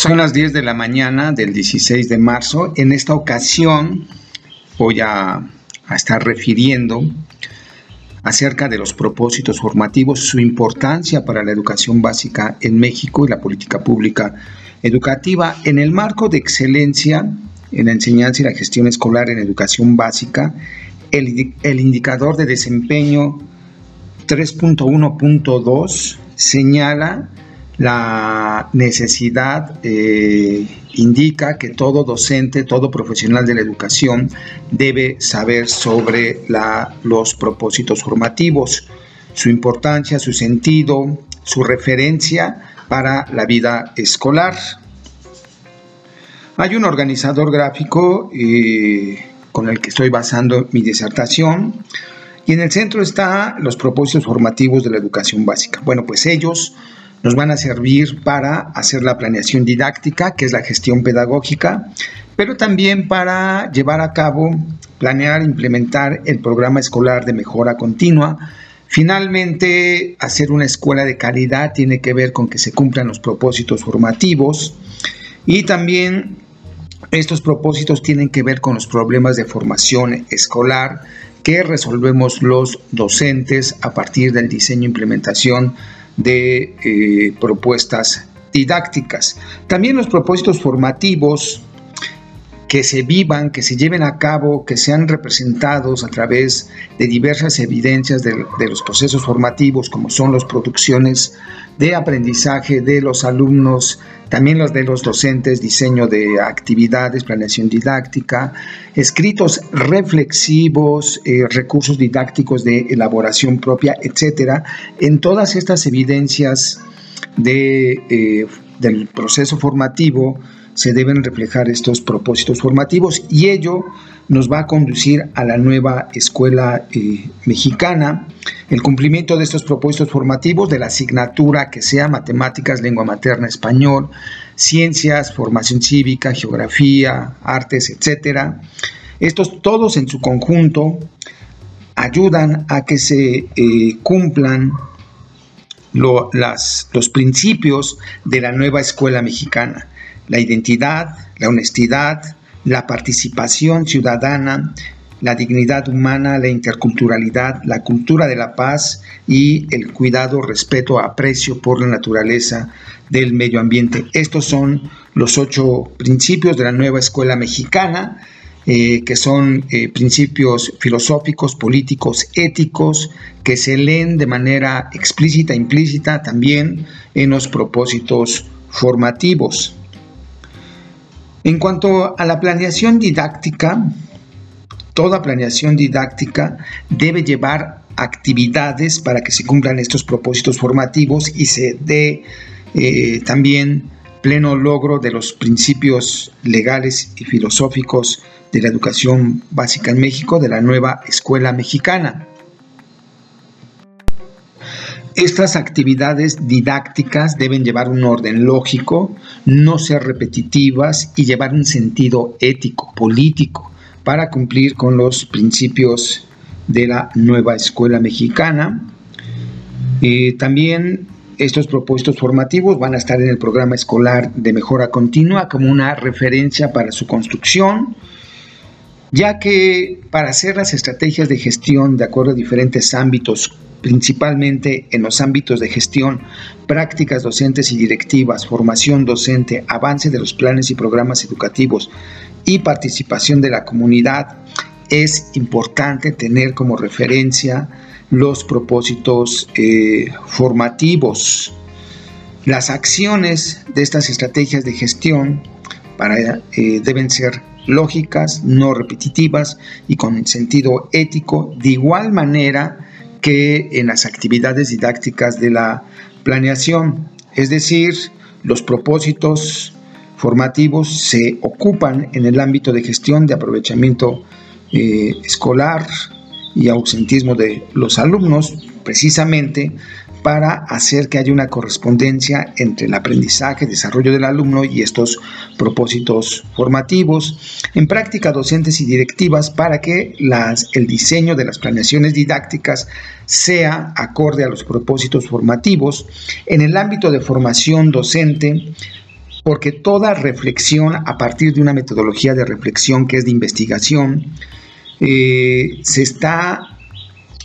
Son las 10 de la mañana del 16 de marzo. En esta ocasión voy a, a, estar refiriendo acerca de los propósitos formativos, su importancia para la educación básica en México y la política pública educativa en el marco de excelencia en la enseñanza y la gestión escolar en educación básica. El, el indicador de desempeño 3.1.2 señala la necesidad eh, indica que todo docente, todo profesional de la educación debe saber sobre los propósitos formativos, su importancia, su sentido, su referencia para la vida escolar. Hay un organizador gráfico eh, con el que estoy basando mi disertación y en el centro están los propósitos formativos de la educación básica. Bueno, pues ellos nos van a servir para hacer la planeación didáctica, que es la gestión pedagógica, pero también para llevar a cabo, planear, implementar el programa escolar de mejora continua. Finalmente, hacer una escuela de calidad tiene que ver con que se cumplan los propósitos formativos y también estos propósitos tienen que ver con los problemas de formación escolar que resolvemos los docentes a partir del diseño e implementación de eh, propuestas didácticas. También los propósitos formativos que se vivan, que se lleven a cabo, que sean representados a través de diversas evidencias de, los procesos formativos, como son las producciones de aprendizaje de los alumnos, también los de los docentes, diseño de actividades, planeación didáctica, escritos reflexivos, eh, recursos didácticos de elaboración propia, etcétera. En todas estas evidencias de, eh, del proceso formativo, se deben reflejar estos propósitos formativos y ello nos va a conducir a la nueva escuela eh, mexicana, el cumplimiento de estos propósitos formativos de la asignatura que sea matemáticas, lengua materna, español, ciencias, formación cívica, geografía, artes, etcétera. Estos todos en su conjunto ayudan a que se eh, cumplan los principios de la nueva escuela mexicana la identidad, la honestidad, la participación ciudadana, la dignidad humana, la interculturalidad, la cultura de la paz y el cuidado, respeto, aprecio por la naturaleza del medio ambiente. Estos son los ocho principios de la nueva escuela mexicana, eh, que son eh, principios filosóficos, políticos, éticos, que se leen de manera explícita implícita también en los propósitos formativos. En cuanto a la planeación didáctica, toda planeación didáctica debe llevar actividades para que se cumplan estos propósitos formativos y se dé eh, también pleno logro de los principios legales y filosóficos de la educación básica en México, de la nueva escuela mexicana. Estas actividades didácticas deben llevar un orden lógico, no ser repetitivas y llevar un sentido ético, político, para cumplir con los principios de la nueva escuela mexicana. Eh, también estos propósitos formativos van a estar en el programa escolar de mejora continua como una referencia para su construcción, ya que para hacer las estrategias de gestión de acuerdo a diferentes ámbitos principalmente en los ámbitos de gestión, prácticas docentes y directivas, formación docente, avance de los planes y programas educativos y participación de la comunidad, es importante tener como referencia los propósitos eh, formativos. Las acciones de estas estrategias de gestión para, eh, deben ser lógicas, no repetitivas y con sentido ético, de igual manera que en las actividades didácticas de la planeación, es decir, los propósitos formativos se ocupan en el ámbito de gestión de aprovechamiento eh, escolar y ausentismo de los alumnos, precisamente para hacer que haya una correspondencia entre el aprendizaje, desarrollo del alumno y estos propósitos formativos, en práctica docentes y directivas para que el diseño de las planeaciones didácticas sea acorde a los propósitos formativos. En el ámbito de formación docente, porque toda reflexión a partir de una metodología de reflexión que es de investigación, eh, se está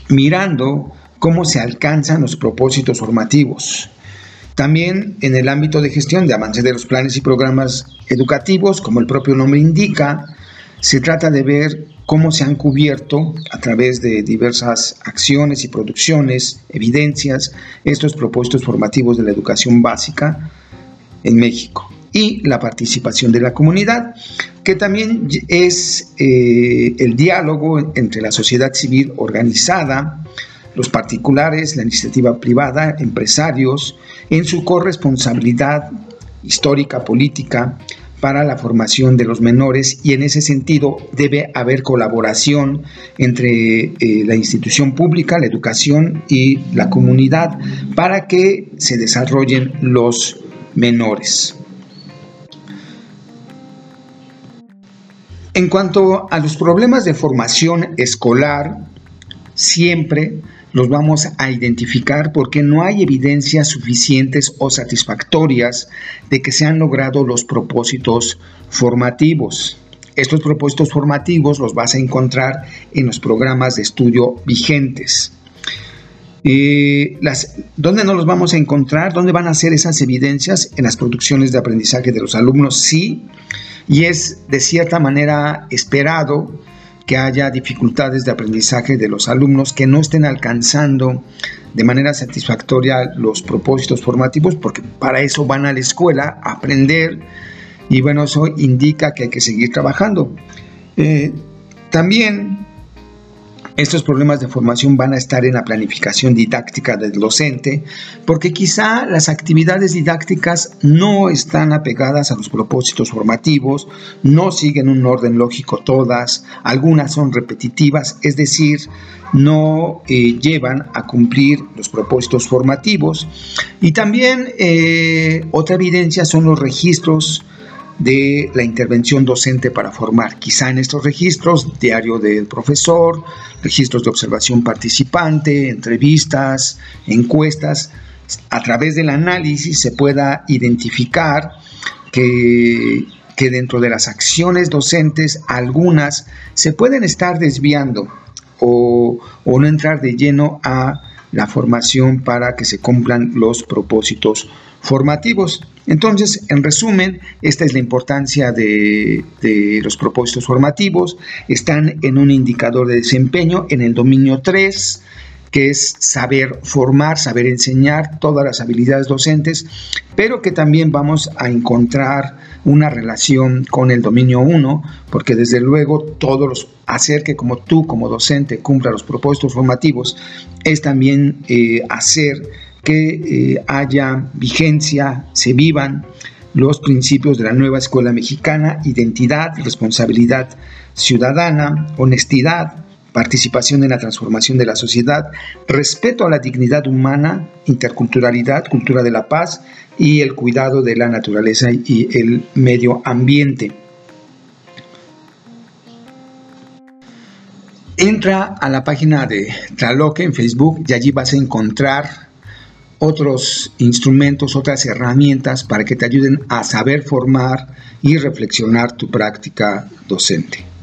mirando cómo se alcanzan los propósitos formativos. También en el ámbito de gestión de avance de los planes y programas educativos, como el propio nombre indica, se trata de ver cómo se han cubierto a través de diversas acciones y producciones, evidencias, estos propósitos formativos de la educación básica en México y la participación de la comunidad, que también es eh, el diálogo entre la sociedad civil organizada, los particulares, la iniciativa privada, empresarios, en su corresponsabilidad histórica, política, para la formación de los menores y en ese sentido debe haber colaboración entre eh, la institución pública, la educación y la comunidad para que se desarrollen los menores. En cuanto a los problemas de formación escolar, siempre los vamos a identificar porque no hay evidencias suficientes o satisfactorias de que se han logrado los propósitos formativos. Estos propósitos formativos los vas a encontrar en los programas de estudio vigentes. Eh, ¿Dónde no los vamos a encontrar? ¿Dónde van a ser esas evidencias? En las producciones de aprendizaje de los alumnos, sí, y es de cierta manera esperado que haya dificultades de aprendizaje de los alumnos que no estén alcanzando de manera satisfactoria los propósitos formativos, porque para eso van a la escuela a aprender y bueno, eso indica que hay que seguir trabajando. Eh, también estos problemas de formación van a estar en la planificación didáctica del docente, porque quizá las actividades didácticas no están apegadas a los propósitos formativos, no siguen un orden lógico todas, algunas son repetitivas, es decir, no eh, llevan a cumplir los propósitos formativos. Y también eh, otra evidencia son los registros de la intervención docente para formar. Quizá en estos registros, diario del profesor, registros de observación participante, entrevistas, encuestas, a través del análisis se pueda identificar que, que dentro de las acciones docentes algunas se pueden estar desviando o, o no entrar de lleno a la formación para que se cumplan los propósitos formativos. Entonces, en resumen, esta es la importancia de, los propósitos formativos. Están en un indicador de desempeño en el dominio 3 que es saber formar, saber enseñar todas las habilidades docentes, pero que también vamos a encontrar una relación con el dominio 1, porque desde luego todos los hacer que como tú como docente cumpla los propósitos formativos es también eh, hacer que eh, haya vigencia, se vivan los principios de la nueva escuela mexicana, identidad, responsabilidad ciudadana, honestidad, participación en la transformación de la sociedad, respeto a la dignidad humana, interculturalidad, cultura de la paz y el cuidado de la naturaleza y el medio ambiente. Entra a la página de Traloque en Facebook y allí vas a encontrar otros instrumentos, otras herramientas para que te ayuden a saber formar y reflexionar tu práctica docente.